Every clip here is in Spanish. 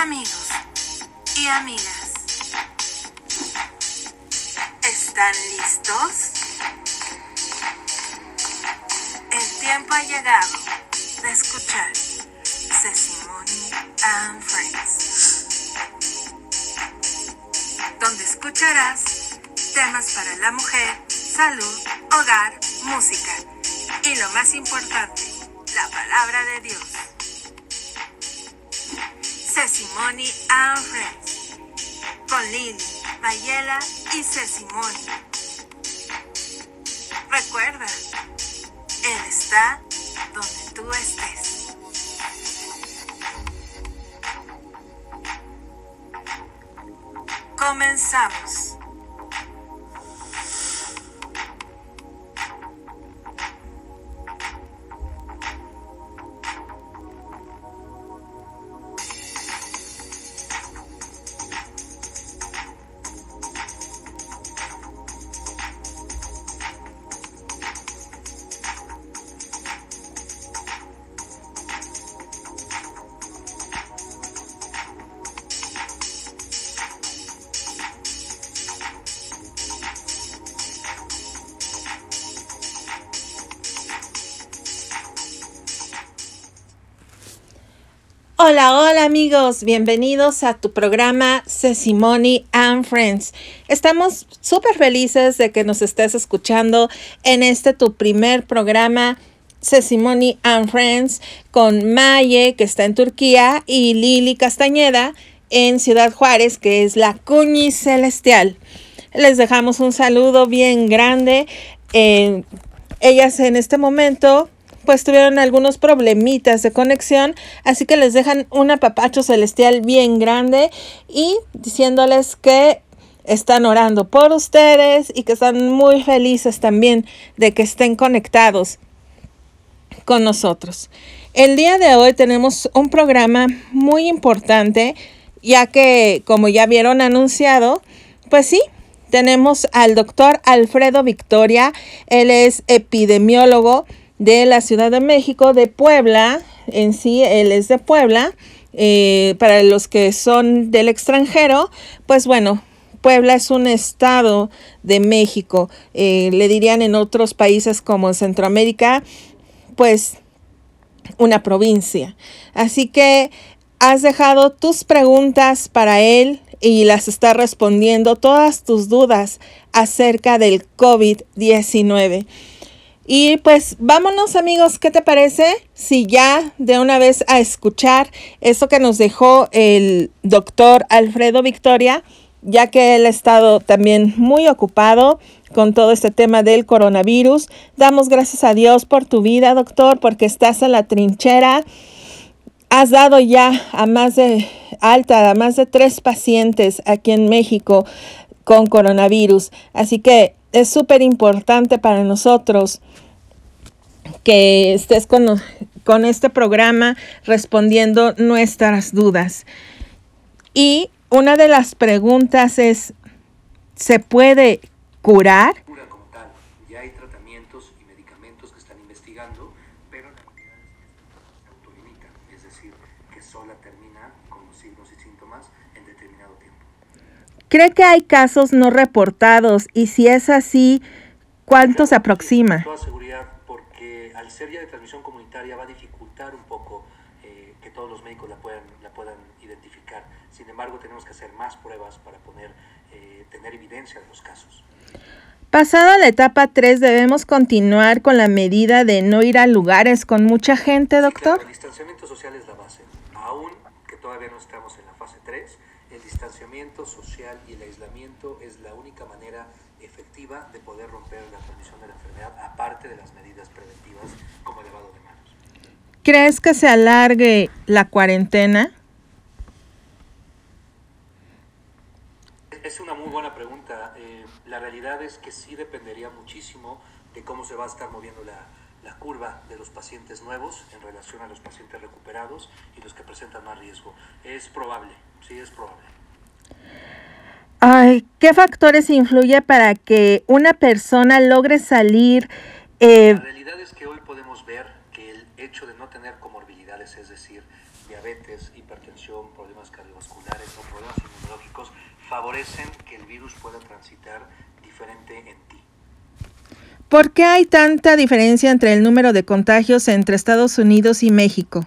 Amigos y amigas, ¿están listos? El tiempo ha llegado de escuchar Sesimony and Friends, donde escucharás temas para la mujer, salud, hogar, música y lo más importante, la palabra de Dios. Sesimony and Friends con Lily, Mayela y Sesimony. Recuerda, Él está donde tú estés. Comenzamos. Hola, hola amigos, bienvenidos a tu programa Sesimony and Friends. Estamos súper felices de que nos estés escuchando en este tu primer programa Sesimony and Friends con Maye, que está en Turquía, y Lili Castañeda en Ciudad Juárez, que es la Cuñi Celestial. Les dejamos un saludo bien grande. Eh, ellas en este momento pues tuvieron algunos problemitas de conexión, así que les dejan un apapacho celestial bien grande y diciéndoles que están orando por ustedes y que están muy felices también de que estén conectados con nosotros. El día de hoy tenemos un programa muy importante, ya que como ya vieron anunciado, pues sí, tenemos al doctor Alfredo Victoria, él es epidemiólogo de la Ciudad de México, de Puebla, en sí, él es de Puebla. Eh, para los que son del extranjero, pues bueno, Puebla es un estado de México. Eh, le dirían en otros países como en Centroamérica, pues una provincia. Así que has dejado tus preguntas para él y las está respondiendo todas tus dudas acerca del COVID-19. Y pues vámonos amigos, ¿qué te parece si ya de una vez a escuchar eso que nos dejó el doctor Alfredo Victoria, ya que él ha estado también muy ocupado con todo este tema del coronavirus. Damos gracias a Dios por tu vida, doctor, porque estás en la trinchera. Has dado ya a más de alta, a más de tres pacientes aquí en México con coronavirus. Así que es súper importante para nosotros que estés con, con este programa respondiendo nuestras dudas. Y una de las preguntas es, ¿se puede curar? como tal. Ya hay tratamientos y medicamentos que están investigando, pero la realidad es que se autolimita, es decir, que sola termina con los signos y síntomas en determinado tiempo. ¿Cree que hay casos no reportados? Y si es así, ¿cuánto se aproxima? Toda seguridad, porque al ser ya de transmisión comunitaria va a dificultar un poco eh, que todos los médicos la puedan, la puedan identificar. Sin embargo, tenemos que hacer más pruebas para poder eh, tener evidencia de los casos. Pasada la etapa 3, debemos continuar con la medida de no ir a lugares con mucha gente, Sí, claro, doctor. el distanciamiento social es la base. Aún que todavía no estamos en la fase 3, el distanciamiento social y el aislamiento es la única manera efectiva de poder romper la transmisión de la enfermedad, aparte de las medidas preventivas como el lavado de manos. ¿Crees que se alargue la cuarentena? Es una muy buena pregunta. Eh, la realidad es que sí dependería muchísimo de cómo se va a estar moviendo la, la curva de los pacientes nuevos en relación a los pacientes recuperados y los que presentan más riesgo. Es probable, sí es probable. Ay, ¿qué factores influye para que una persona logre salir? eh, La realidad es que hoy podemos ver que el hecho de no tener comorbilidades, es decir, diabetes, hipertensión, problemas cardiovasculares o problemas inmunológicos, favorecen que el virus pueda transitar diferente en ti. ¿Por qué hay tanta diferencia entre el número de contagios entre Estados Unidos y México?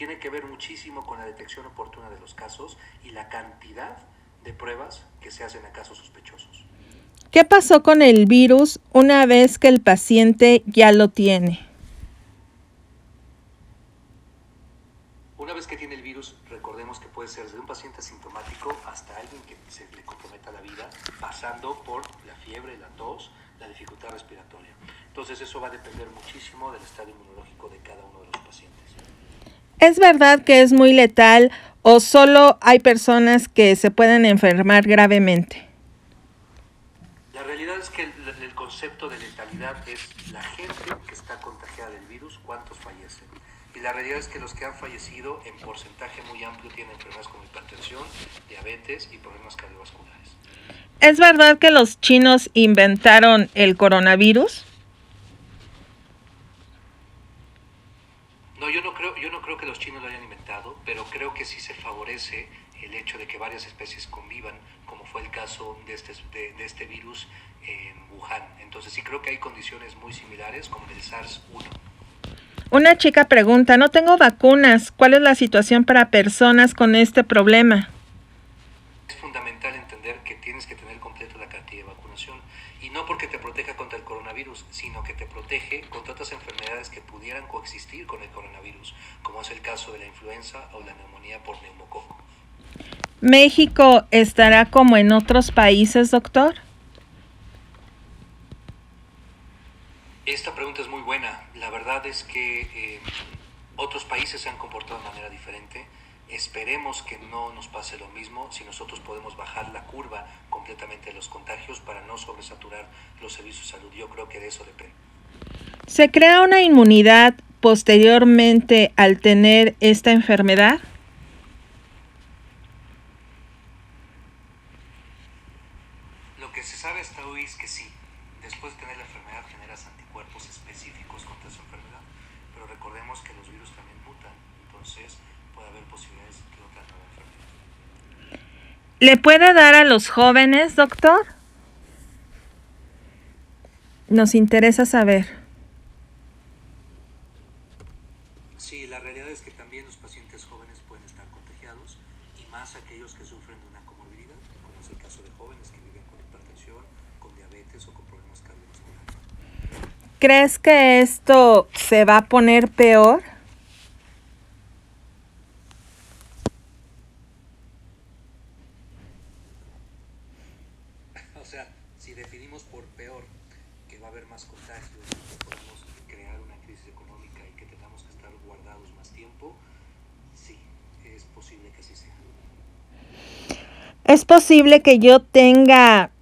Tiene que ver muchísimo con la detección oportuna de los casos y la cantidad de pruebas que se hacen a casos sospechosos. ¿Qué pasó con el virus una vez que el paciente ya lo tiene? Una vez que tiene el virus, recordemos que puede ser desde un paciente asintomático hasta alguien que se le comprometa la vida, pasando por la fiebre, la tos, la dificultad respiratoria. Entonces eso va a depender muchísimo del estado inmunológico de cada uno de los pacientes. ¿Es verdad que es muy letal o solo hay personas que se pueden enfermar gravemente? La realidad es que el, el concepto de letalidad es la gente que está contagiada del virus, cuántos fallecen. Y la realidad es que los que han fallecido en porcentaje muy amplio tienen enfermedades como hipertensión, diabetes y problemas cardiovasculares. ¿Es verdad que los chinos inventaron el coronavirus? No, yo no creo, yo no creo que los chinos lo hayan inventado, pero creo que sí se favorece el hecho de que varias especies convivan, como fue el caso de este, de, de este virus en Wuhan. Entonces sí creo que hay condiciones muy similares como el SARS-1. Una chica pregunta, no tengo vacunas, ¿cuál es la situación para personas con este problema? Es fundamental entender que tienes que tener completo la cartilla de vacunación y no porque te proteja contra el coronavirus, sino que te protege contra otras enfermedades que pudieran coexistir con el coronavirus, como es el caso de la influenza o la neumonía por neumococo. ¿México estará como en otros países, doctor? Esta pregunta es muy buena. La verdad es que eh, otros países se han comportado de manera diferente. Esperemos que no nos pase lo mismo si nosotros podemos bajar la curva completamente los contagios para no sobresaturar los servicios de salud. Yo creo que de eso depende. ¿Se crea una inmunidad posteriormente al tener esta enfermedad? Lo que se sabe hasta hoy es que sí. Después de tener la enfermedad generas anticuerpos específicos contra esa enfermedad. Pero recordemos que los virus también mutan, entonces puede haber posibilidades de otra nueva enfermedad. ¿Le puede dar a los jóvenes, doctor? Nos interesa saber. Sí, la realidad es que también los pacientes jóvenes pueden estar contagiados y más aquellos que sufren de una comorbilidad, como es el caso de jóvenes que viven con hipertensión, con diabetes o con problemas cardiovasculares. ¿Crees que esto se va a poner peor? O sea, si definimos por peor que va a haber más contagios, que podemos crear una crisis económica y que tengamos que estar guardados más tiempo, sí, es posible que así sea. ¿Es posible que yo tenga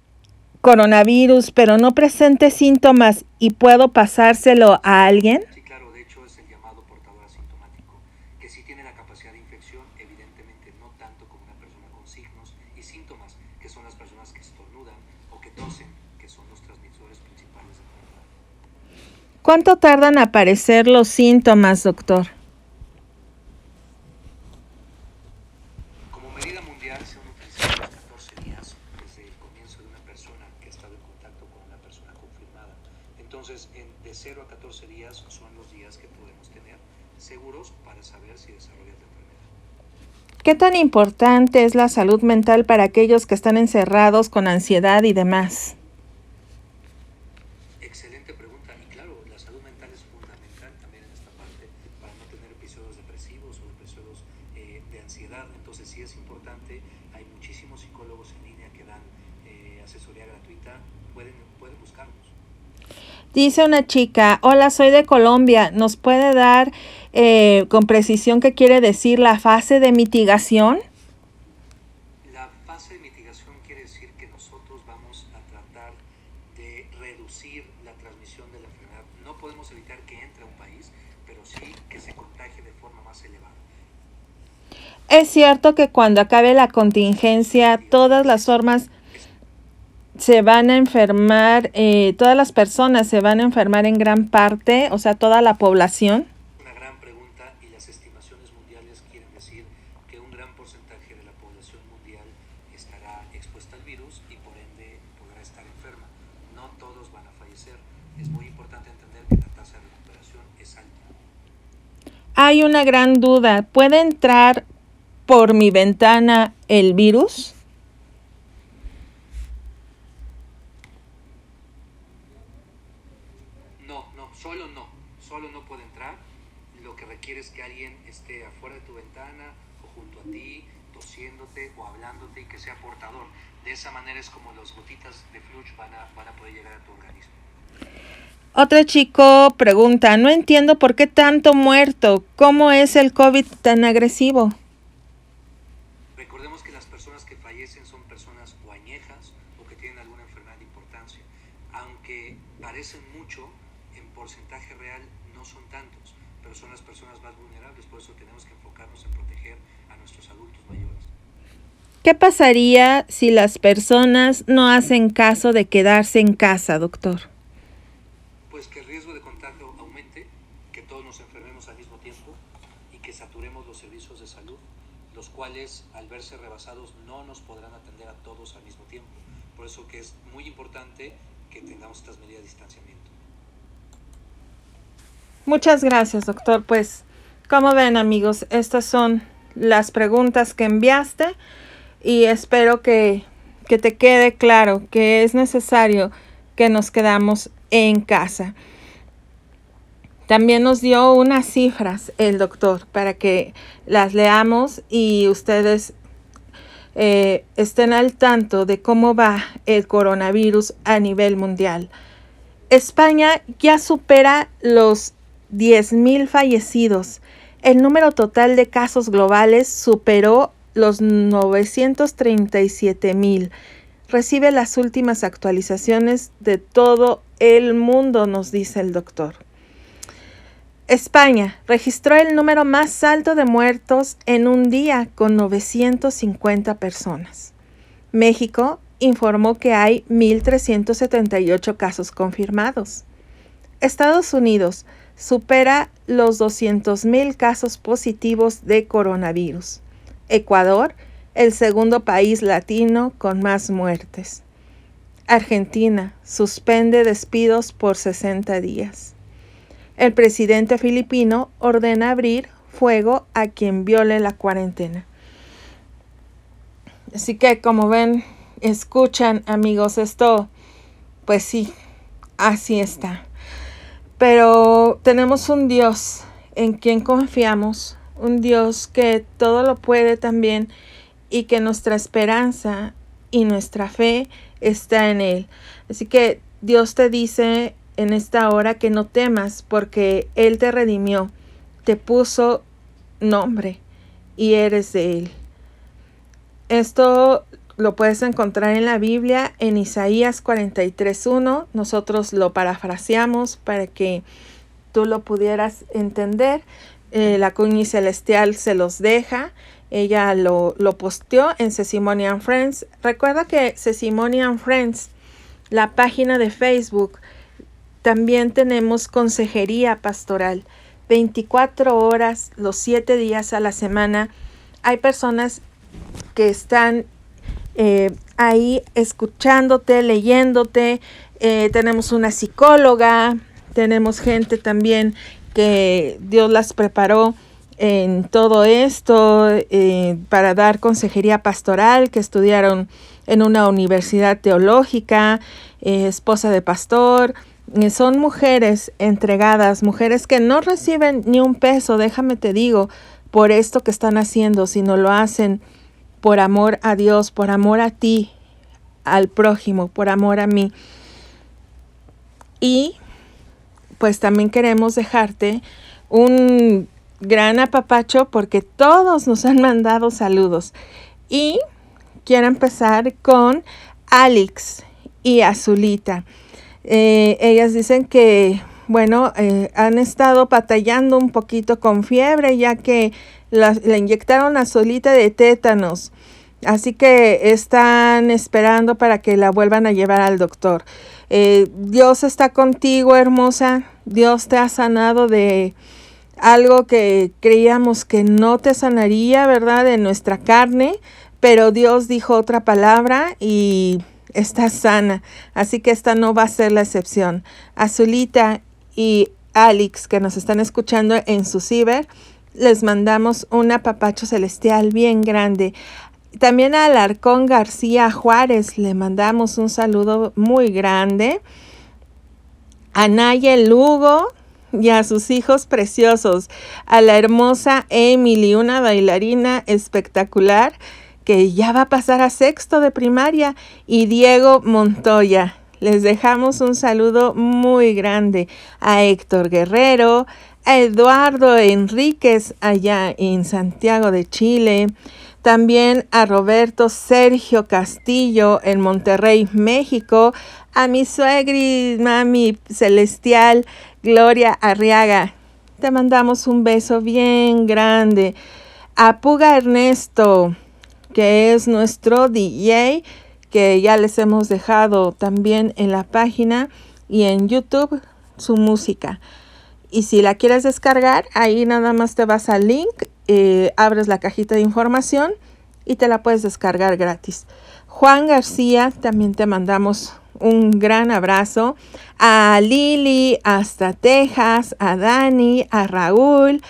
coronavirus pero no presente síntomas y puedo pasárselo a alguien? Sí, claro, de hecho es el llamado portador asintomático, que sí tiene la capacidad de infección, evidentemente no tanto como una persona con signos y síntomas, que son las personas que estornudan o que tosen, que son los transmisores principales de la enfermedad. ¿Cuánto tardan en aparecer los síntomas, doctor? Como medida mundial se han utilizado los 14 días desde el comienzo de una persona que ha estado en contacto con una persona confirmada. Entonces, en- de 0 a 14 días son los días que podemos tener seguros para saber si desarrollas la enfermedad. ¿Qué tan importante es la salud mental para aquellos que están encerrados con ansiedad y demás? Excelente pregunta. Y claro, la salud mental es fundamental también en esta parte para no tener episodios eh, de ansiedad. Entonces sí es importante. Hay muchísimos psicólogos en línea que dan eh, asesoría gratuita. Pueden, pueden buscarnos. Dice una chica, hola, soy de Colombia, ¿nos puede dar eh, con precisión qué quiere decir la fase de mitigación? La fase de mitigación quiere decir que nosotros vamos a tratar de reducir la transmisión de la enfermedad. No podemos evitar que entre a un país, pero sí que se contagie de forma más elevada. Es cierto que cuando acabe la contingencia, todas las formas se van a enfermar, eh, todas las personas se van a enfermar en gran parte, o sea, toda la población. Una gran pregunta y las estimaciones mundiales quieren decir que un gran porcentaje de la población mundial estará expuesta al virus y por ende podrá estar enferma. No todos van a fallecer. Es muy importante entender que la tasa de recuperación es alta. Hay una gran duda, ¿puede entrar por mi ventana el virus? No, no, solo no. Solo no puede entrar. Lo que requiere es que alguien esté afuera de tu ventana o junto a ti, tosiéndote o hablándote y que sea portador. De esa manera es como las gotitas de flush van a, van a poder llegar a tu organismo. Otro chico pregunta, no entiendo por qué tanto muerto, ¿cómo es el COVID tan agresivo? Recordemos que las personas que fallecen son personas o añejas o que tienen alguna enfermedad de importancia. Parecen mucho, en porcentaje real no son tantos, pero son las personas más vulnerables, por eso tenemos que enfocarnos en proteger a nuestros adultos mayores. ¿Qué pasaría si las personas no hacen caso de quedarse en casa, doctor? Pues que el riesgo de contagio aumente, que todos nos enfermemos al mismo tiempo y que saturemos los servicios de salud, los cuales al verse rebasados no nos podrán atender a todos al mismo tiempo. Por eso que es muy importante que tengamos estas medidas de distanciamiento. Muchas gracias, doctor. Pues, como ven, amigos, estas son las preguntas que enviaste y espero que, que te quede claro que es necesario que nos quedamos en casa. También nos dio unas cifras el doctor para que las leamos y ustedes eh, estén al tanto de cómo va el coronavirus a nivel mundial. España ya supera los 10.000 fallecidos. El número total de casos globales superó los 937.000. Recibe las últimas actualizaciones de todo el mundo, nos dice el doctor. España registró el número más alto de muertos en un día con 950 personas. México informó que hay 1.378 casos confirmados. Estados Unidos supera los 200.000 casos positivos de coronavirus. Ecuador, el segundo país latino con más muertes. Argentina suspende despidos por 60 días. El presidente filipino ordena abrir fuego a quien viole la cuarentena. Así que como ven, escuchan amigos, esto, pues sí, así está. Pero tenemos un Dios en quien confiamos, un Dios que todo lo puede también y que nuestra esperanza y nuestra fe está en Él. Así que Dios te dice en esta hora que no temas porque Él te redimió, te puso nombre y eres de Él. Esto lo puedes encontrar en la Biblia en Isaías 43.1. Nosotros lo parafraseamos para que tú lo pudieras entender. Eh, la cuñi celestial se los deja. Ella lo, lo posteó en Sesimonian Friends. Recuerda que Sesimonian Friends, la página de Facebook, también tenemos consejería pastoral. 24 horas, los 7 días a la semana. Hay personas que están eh, ahí escuchándote, leyéndote. Eh, tenemos una psicóloga, tenemos gente también que Dios las preparó en todo esto eh, para dar consejería pastoral, que estudiaron en una universidad teológica, esposa de pastor, son mujeres entregadas, mujeres que no reciben ni un peso, déjame te digo, por esto que están haciendo, sino lo hacen por amor a Dios, por amor a ti, al prójimo, por amor a mí. Y pues también queremos dejarte un gran apapacho porque todos nos han mandado saludos. Y quiero empezar con Alex y Azulita. Eh, ellas dicen que, bueno, eh, han estado batallando un poquito con fiebre ya que le inyectaron a Solita de tétanos. Así que están esperando para que la vuelvan a llevar al doctor. Eh, Dios está contigo, hermosa. Dios te ha sanado de algo que creíamos que no te sanaría, ¿verdad? De nuestra carne. Pero Dios dijo otra palabra y está sana. Así que esta no va a ser la excepción. Azulita y Alex, que nos están escuchando en su ciber, les mandamos un apapacho celestial bien grande. También a Alarcón García Juárez le mandamos un saludo muy grande. A Nayel Lugo y a sus hijos preciosos. A la hermosa Emily, una bailarina espectacular que ya va a pasar a sexto de primaria. Y Diego Montoya. Les dejamos un saludo muy grande a Héctor Guerrero, Eduardo Enríquez allá en Santiago de Chile, también a Roberto Sergio Castillo en Monterrey, México, a mi suegri, mami celestial, Gloria Arriaga. Te mandamos un beso bien grande. A Puga Ernesto, que es nuestro DJ, que ya les hemos dejado también en la página y en YouTube su música. Y si la quieres descargar, ahí nada más te vas al link eh, abres la cajita de información y te la puedes descargar gratis. Juan García, también te mandamos un gran abrazo. A Lili, hasta Texas, a Dani, a Raúl,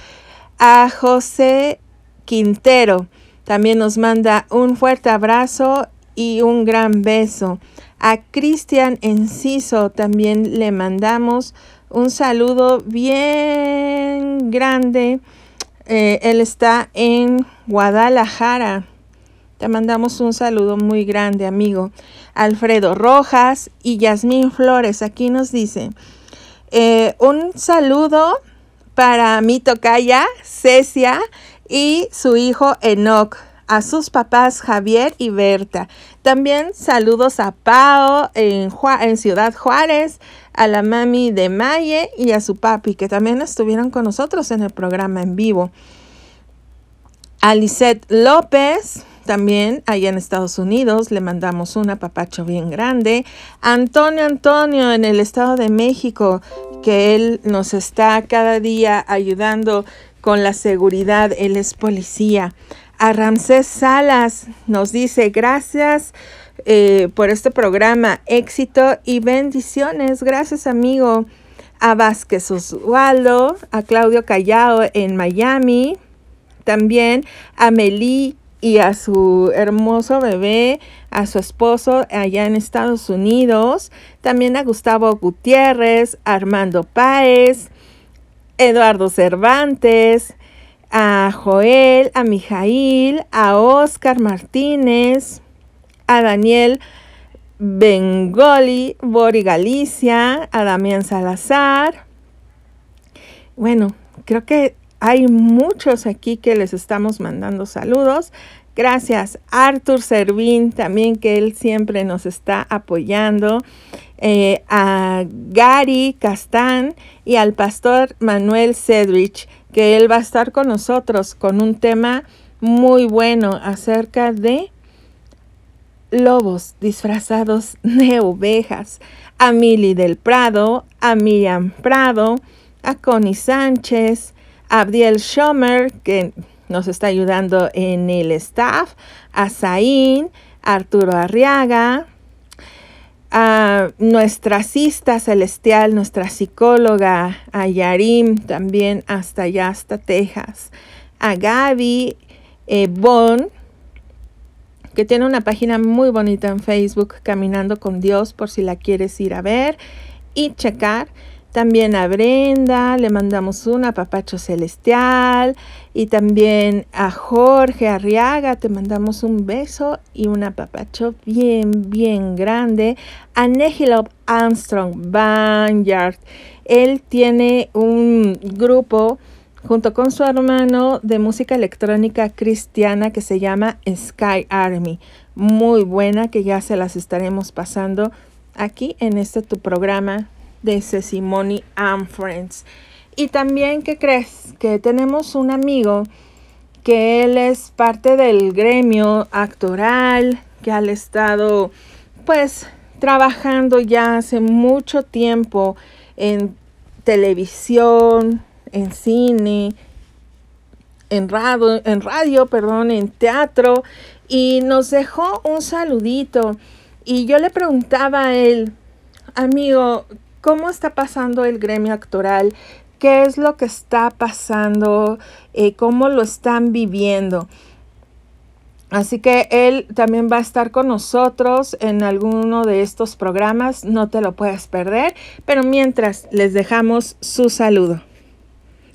a José Quintero. También nos manda un fuerte abrazo y un gran beso. A Cristian Enciso también le mandamos un saludo bien grande eh, él está en Guadalajara. Te mandamos un saludo muy grande, amigo. Alfredo Rojas y Yasmín Flores, aquí nos dice, eh, un saludo para mi tocaya, Cecia, y su hijo Enoch, a sus papás Javier y Berta. También saludos a Pao en, en Ciudad Juárez, a la mami de Maye y a su papi, que también estuvieron con nosotros en el programa en vivo. A Lisette López, también allá en Estados Unidos, le mandamos un apapacho bien grande. Antonio Antonio en el Estado de México, que él nos está cada día ayudando con la seguridad, él es policía. A Ramsés Salas nos dice gracias eh, por este programa. Éxito y bendiciones. Gracias, amigo. A Vázquez Oswaldo, a Claudio Callao en Miami, también a Meli y a su hermoso bebé, a su esposo allá en Estados Unidos, también a Gustavo Gutiérrez, Armando Páez, Eduardo Cervantes, a Joel, a Mijail, a Oscar Martínez, a Daniel Bengoli, Bori Galicia, a Damián Salazar. Bueno, creo que hay muchos aquí que les estamos mandando saludos. Gracias, Arthur Servín, también que él siempre nos está apoyando. Eh, a Gary Castán y al pastor Manuel Cedrich, que él va a estar con nosotros con un tema muy bueno acerca de lobos disfrazados de ovejas, a Mili del Prado, a Miriam Prado, a Connie Sánchez, a Abdiel Schomer, que nos está ayudando en el staff, a Zain, a Arturo Arriaga, a nuestra cista celestial, nuestra psicóloga, a Yarim, también hasta allá, hasta Texas, a Gaby eh, Bon, que tiene una página muy bonita en Facebook, Caminando con Dios, por si la quieres ir a ver y checar. También a Brenda le mandamos un apapacho celestial y también a Jorge Arriaga te mandamos un beso y un apapacho bien, bien grande. A Nehilop Armstrong Banyard, él tiene un grupo junto con su hermano de música electrónica cristiana que se llama Sky Army. Muy buena que ya se las estaremos pasando aquí en este tu programa de Sesimony and Friends. Y también, ¿qué crees? Que tenemos un amigo que él es parte del gremio actoral, que ha estado pues trabajando ya hace mucho tiempo en televisión, en cine, en radio, en radio, perdón, en teatro y nos dejó un saludito y yo le preguntaba a él, amigo, ¿cómo está pasando el gremio actoral? ¿Qué es lo que está pasando? Eh, ¿Cómo lo están viviendo? Así que él también va a estar con nosotros en alguno de estos programas, no te lo puedes perder, pero mientras les dejamos su saludo.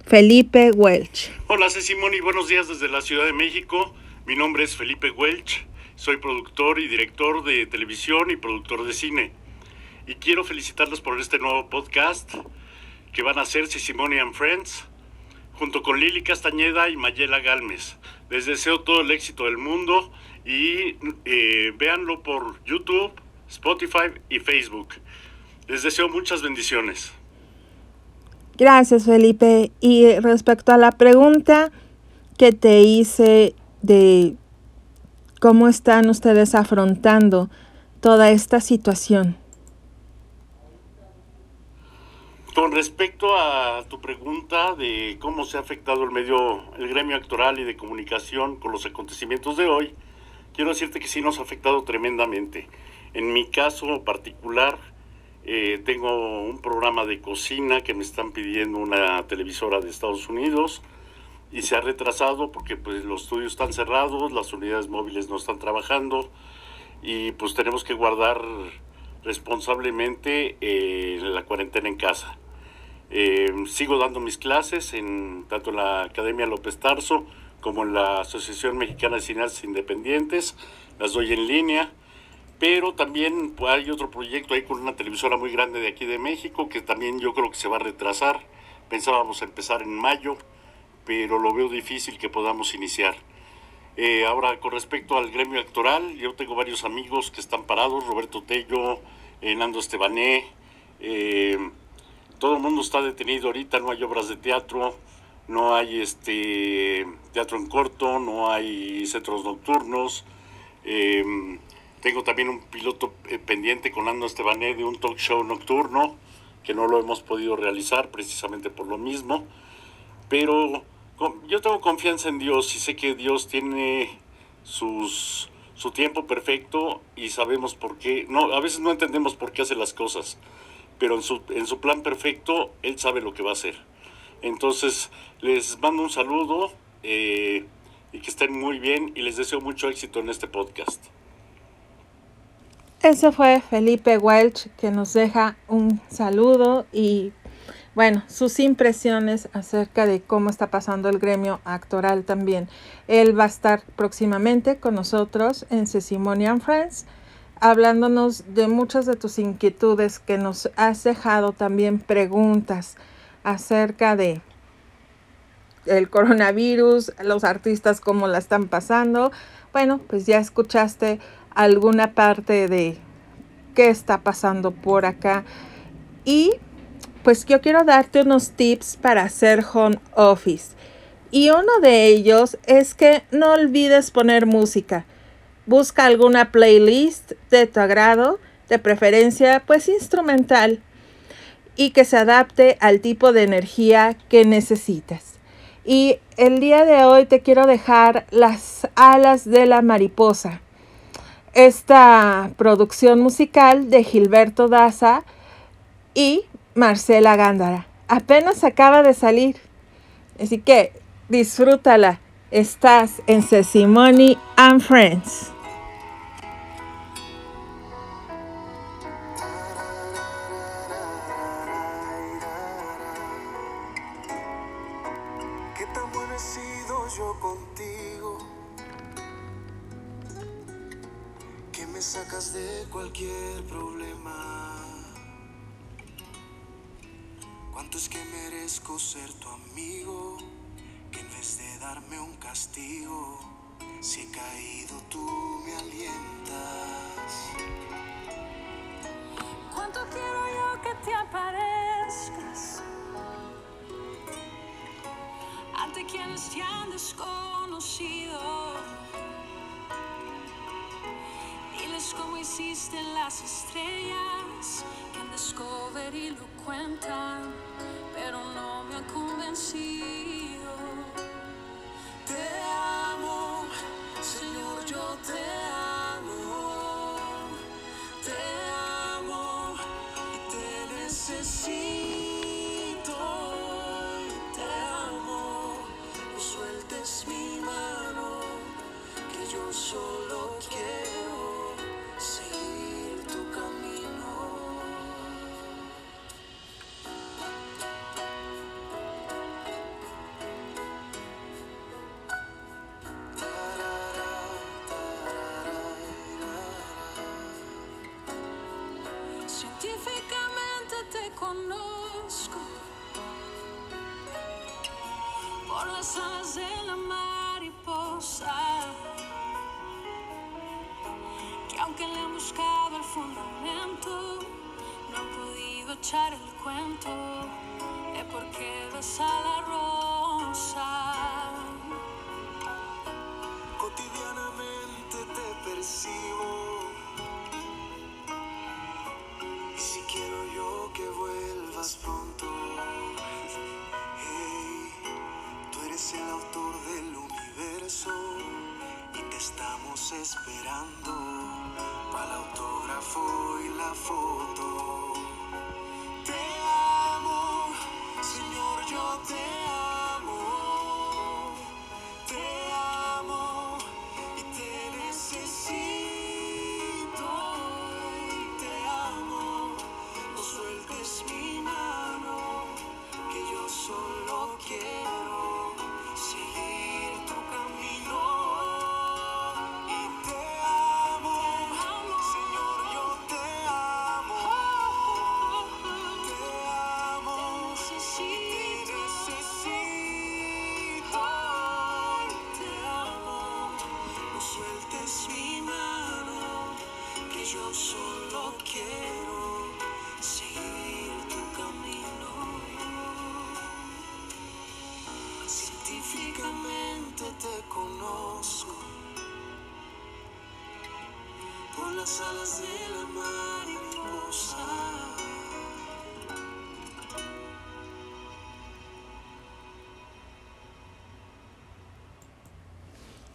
Felipe Welch. Hola, Simón y buenos días desde la Ciudad de México. Mi nombre es Felipe Welch, soy productor y director de televisión y productor de cine. Y quiero felicitarlos por este nuevo podcast que van a hacer Simone and Friends junto con Lili Castañeda y Mayela Galmes. Les deseo todo el éxito del mundo y eh, véanlo por YouTube, Spotify y Facebook. Les deseo muchas bendiciones. Gracias Felipe. Y respecto a la pregunta que te hice de cómo están ustedes afrontando toda esta situación. Con respecto a tu pregunta de cómo se ha afectado el medio, el gremio actual y de comunicación con los acontecimientos de hoy, quiero decirte que sí nos ha afectado tremendamente. En mi caso particular, eh, tengo un programa de cocina que me están pidiendo una televisora de Estados Unidos y se ha retrasado porque pues los estudios están cerrados, las unidades móviles no están trabajando y pues tenemos que guardar responsablemente eh, la cuarentena en casa. Eh, sigo dando mis clases en tanto en la Academia López Tarso como en la Asociación Mexicana de Cineastas Independientes. Las doy en línea. Pero también hay otro proyecto ahí con una televisora muy grande de aquí de México que también yo creo que se va a retrasar. Pensábamos empezar en mayo, pero lo veo difícil que podamos iniciar. Eh, ahora, con respecto al gremio electoral, yo tengo varios amigos que están parados, Roberto Tello, eh, Nando Estebané, eh, todo el mundo está detenido ahorita, no hay obras de teatro, no hay este teatro en corto, no hay centros nocturnos. Tengo también un piloto eh, pendiente con Ando Estebané de un talk show nocturno que no lo hemos podido realizar precisamente por lo mismo. Pero yo tengo confianza en Dios y sé que Dios tiene sus, su tiempo perfecto y sabemos por qué. No, a veces no entendemos por qué hace las cosas pero en su, en su plan perfecto, él sabe lo que va a hacer. Entonces, les mando un saludo eh, y que estén muy bien y les deseo mucho éxito en este podcast. Ese fue Felipe Welch que nos deja un saludo y bueno, sus impresiones acerca de cómo está pasando el gremio actoral también. Él va a estar próximamente con nosotros en Sesimonian Friends hablándonos de muchas de tus inquietudes que nos has dejado también preguntas acerca de el coronavirus, los artistas cómo la están pasando. Bueno, pues ya escuchaste alguna parte de qué está pasando por acá. Y pues yo quiero darte unos tips para hacer home office. Y uno de ellos es que no olvides poner música. Busca alguna playlist de tu agrado, de preferencia pues instrumental, y que se adapte al tipo de energía que necesitas. Y el día de hoy te quiero dejar las alas de la mariposa. Esta producción musical de Gilberto Daza y Marcela Gándara. Apenas acaba de salir. Así que disfrútala. Estás en Sesimony and Friends. ser tu amigo, que en vez de darme un castigo, si he caído tú me alientas. ¿Cuánto quiero yo que te aparezcas? Ante quienes te han desconocido. Diles cómo hiciste las estrellas, que en Discovery lo cuentan, pero no me por las alas de la mariposa. Que aunque le han buscado el fundamento, no han podido echar el cuento de por qué besa la rosa. Cotidianamente te percibo. Esperando para el autógrafo y la foto.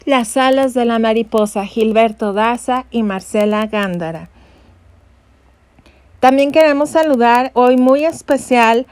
Las alas de la mariposa, Gilberto Daza y Marcela Gándara. También queremos saludar hoy muy especial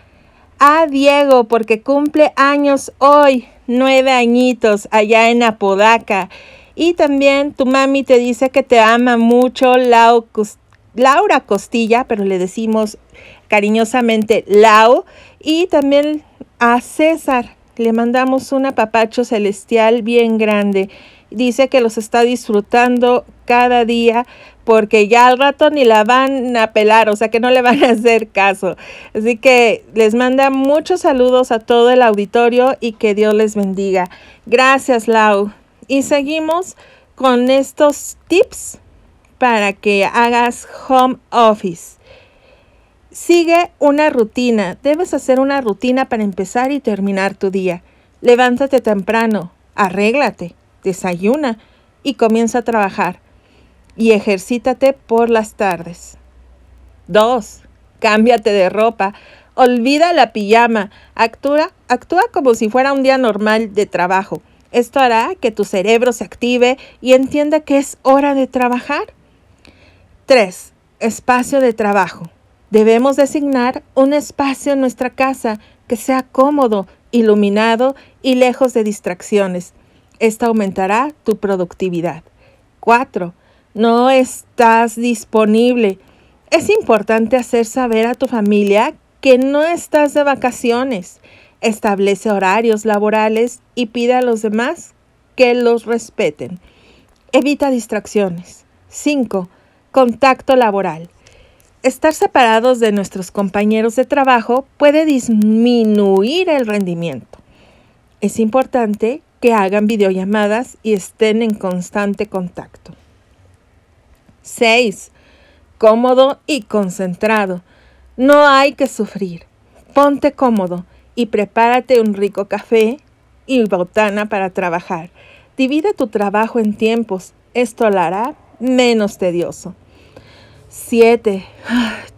a Diego porque cumple años hoy, nueve añitos allá en Apodaca. Y también tu mami te dice que te ama mucho, Laura Costilla, pero le decimos cariñosamente Lau. Y también a César le mandamos un apapacho celestial bien grande. Dice que los está disfrutando cada día porque ya al rato ni la van a pelar, o sea que no le van a hacer caso. Así que les manda muchos saludos a todo el auditorio y que Dios les bendiga. Gracias, Lau. Y seguimos con estos tips para que hagas home office. Sigue una rutina. Debes hacer una rutina para empezar y terminar tu día. Levántate temprano, arréglate, desayuna y comienza a trabajar. Y ejercítate por las tardes. 2. Cámbiate de ropa. Olvida la pijama. Actúa, actúa como si fuera un día normal de trabajo. Esto hará que tu cerebro se active y entienda que es hora de trabajar. 3. Espacio de trabajo. Debemos designar un espacio en nuestra casa que sea cómodo, iluminado y lejos de distracciones. Esto aumentará tu productividad. 4. No estás disponible. Es importante hacer saber a tu familia que no estás de vacaciones. Establece horarios laborales y pide a los demás que los respeten. Evita distracciones. 5. Contacto laboral. Estar separados de nuestros compañeros de trabajo puede disminuir el rendimiento. Es importante que hagan videollamadas y estén en constante contacto. 6. Cómodo y concentrado. No hay que sufrir. Ponte cómodo y prepárate un rico café y botana para trabajar. Divide tu trabajo en tiempos. Esto lo hará menos tedioso. 7.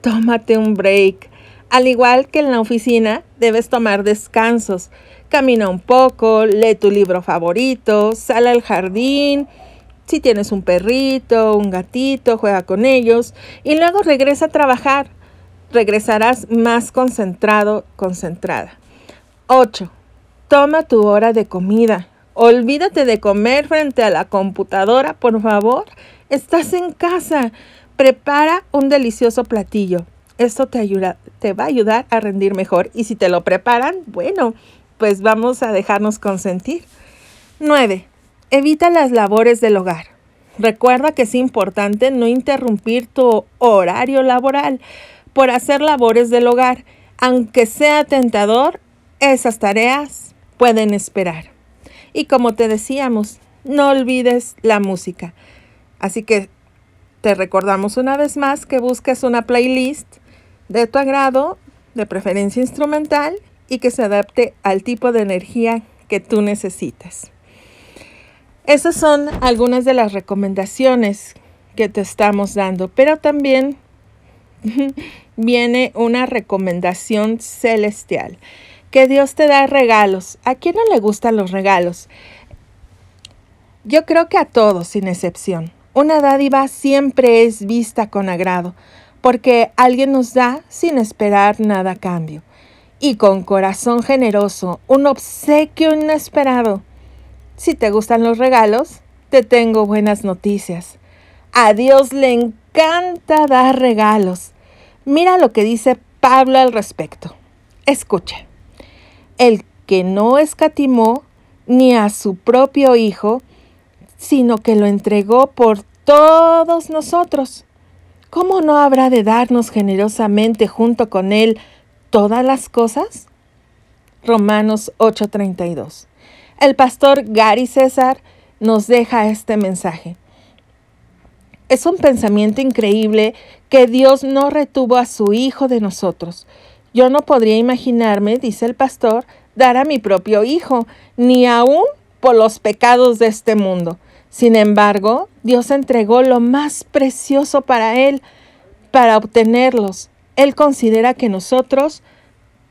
Tómate un break. Al igual que en la oficina, debes tomar descansos. Camina un poco, lee tu libro favorito, sal al jardín. Si tienes un perrito, un gatito, juega con ellos y luego regresa a trabajar. Regresarás más concentrado, concentrada. 8. Toma tu hora de comida. Olvídate de comer frente a la computadora, por favor. Estás en casa. Prepara un delicioso platillo. Esto te, ayuda, te va a ayudar a rendir mejor. Y si te lo preparan, bueno, pues vamos a dejarnos consentir. 9. Evita las labores del hogar. Recuerda que es importante no interrumpir tu horario laboral por hacer labores del hogar. Aunque sea tentador, esas tareas pueden esperar. Y como te decíamos, no olvides la música. Así que te recordamos una vez más que busques una playlist de tu agrado, de preferencia instrumental, y que se adapte al tipo de energía que tú necesitas. Esas son algunas de las recomendaciones que te estamos dando, pero también viene una recomendación celestial, que Dios te da regalos. ¿A quién no le gustan los regalos? Yo creo que a todos, sin excepción. Una dádiva siempre es vista con agrado, porque alguien nos da sin esperar nada a cambio. Y con corazón generoso, un obsequio inesperado. Si te gustan los regalos, te tengo buenas noticias. A Dios le encanta dar regalos. Mira lo que dice Pablo al respecto. Escucha. El que no escatimó ni a su propio Hijo, sino que lo entregó por todos nosotros. ¿Cómo no habrá de darnos generosamente junto con Él todas las cosas? Romanos 8:32. El pastor Gary César nos deja este mensaje. Es un pensamiento increíble que Dios no retuvo a su Hijo de nosotros. Yo no podría imaginarme, dice el pastor, dar a mi propio Hijo, ni aún por los pecados de este mundo. Sin embargo, Dios entregó lo más precioso para Él, para obtenerlos. Él considera que nosotros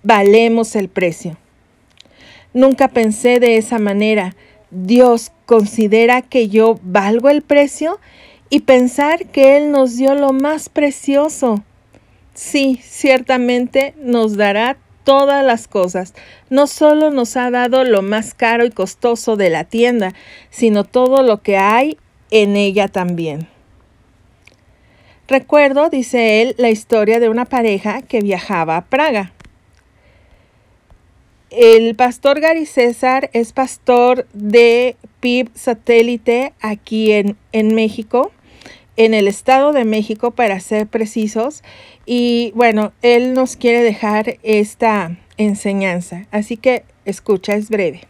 valemos el precio. Nunca pensé de esa manera. Dios considera que yo valgo el precio y pensar que Él nos dio lo más precioso. Sí, ciertamente nos dará todas las cosas. No solo nos ha dado lo más caro y costoso de la tienda, sino todo lo que hay en ella también. Recuerdo, dice él, la historia de una pareja que viajaba a Praga. El pastor Gary César es pastor de PIB satélite aquí en, en México en el Estado de México, para ser precisos. Y bueno, él nos quiere dejar esta enseñanza. Así que escucha, es breve.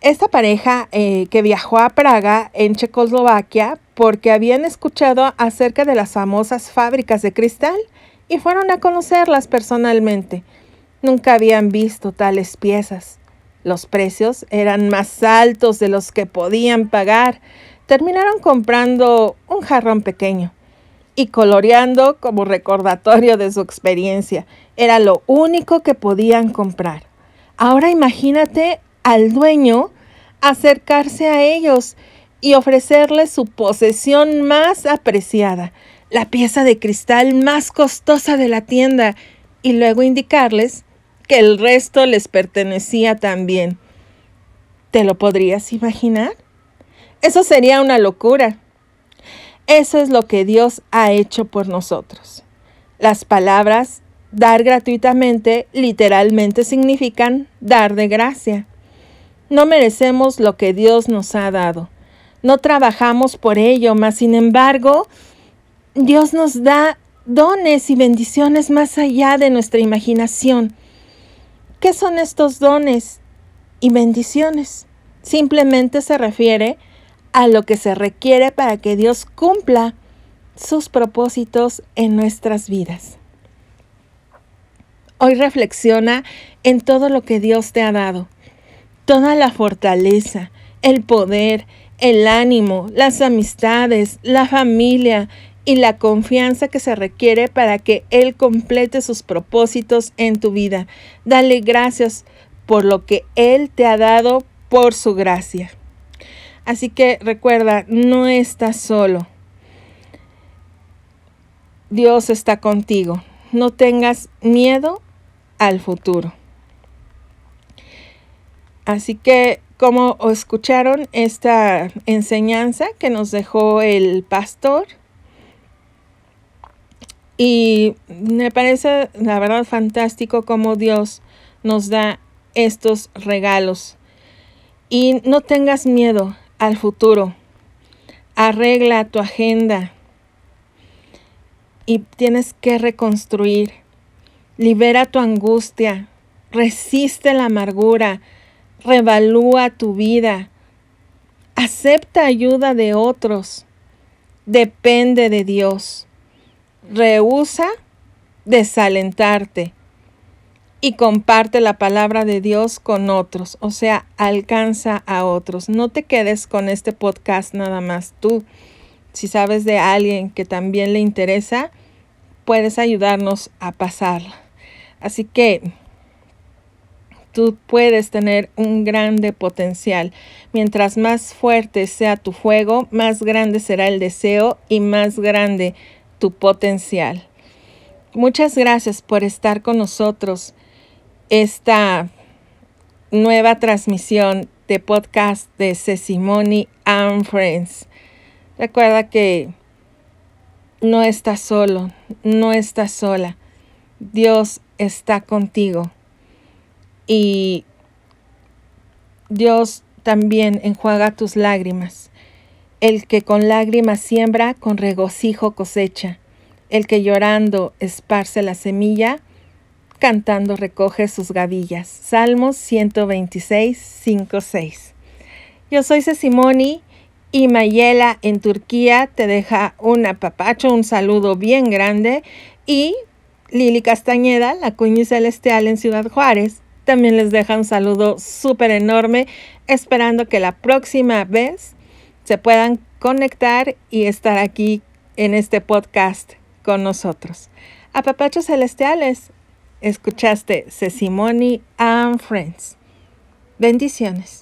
Esta pareja eh, que viajó a Praga, en Checoslovaquia, porque habían escuchado acerca de las famosas fábricas de cristal y fueron a conocerlas personalmente. Nunca habían visto tales piezas. Los precios eran más altos de los que podían pagar terminaron comprando un jarrón pequeño y coloreando como recordatorio de su experiencia. Era lo único que podían comprar. Ahora imagínate al dueño acercarse a ellos y ofrecerles su posesión más apreciada, la pieza de cristal más costosa de la tienda, y luego indicarles que el resto les pertenecía también. ¿Te lo podrías imaginar? Eso sería una locura. Eso es lo que Dios ha hecho por nosotros. Las palabras dar gratuitamente literalmente significan dar de gracia. No merecemos lo que Dios nos ha dado. No trabajamos por ello, mas sin embargo, Dios nos da dones y bendiciones más allá de nuestra imaginación. ¿Qué son estos dones y bendiciones? Simplemente se refiere a a lo que se requiere para que Dios cumpla sus propósitos en nuestras vidas. Hoy reflexiona en todo lo que Dios te ha dado, toda la fortaleza, el poder, el ánimo, las amistades, la familia y la confianza que se requiere para que Él complete sus propósitos en tu vida. Dale gracias por lo que Él te ha dado por su gracia. Así que recuerda, no estás solo. Dios está contigo. No tengas miedo al futuro. Así que, como escucharon esta enseñanza que nos dejó el pastor, y me parece la verdad fantástico cómo Dios nos da estos regalos. Y no tengas miedo al futuro. Arregla tu agenda. Y tienes que reconstruir. Libera tu angustia, resiste la amargura, revalúa tu vida, acepta ayuda de otros, depende de Dios, rehúsa desalentarte y comparte la palabra de Dios con otros, o sea, alcanza a otros. No te quedes con este podcast nada más tú. Si sabes de alguien que también le interesa, puedes ayudarnos a pasarla. Así que tú puedes tener un grande potencial. Mientras más fuerte sea tu fuego, más grande será el deseo y más grande tu potencial. Muchas gracias por estar con nosotros esta nueva transmisión de podcast de Sesimony and Friends. Recuerda que no estás solo, no estás sola. Dios está contigo. Y Dios también enjuaga tus lágrimas. El que con lágrimas siembra, con regocijo cosecha. El que llorando esparce la semilla, cantando recoge sus gavillas. Salmos 126, 5, 6. Yo soy Sesimoni y Mayela en Turquía te deja un apapacho, un saludo bien grande. Y Lili Castañeda, la cuña celestial en Ciudad Juárez, también les deja un saludo súper enorme, esperando que la próxima vez se puedan conectar y estar aquí en este podcast con nosotros. Apapachos celestiales, escuchaste Sesimony and Friends. Bendiciones.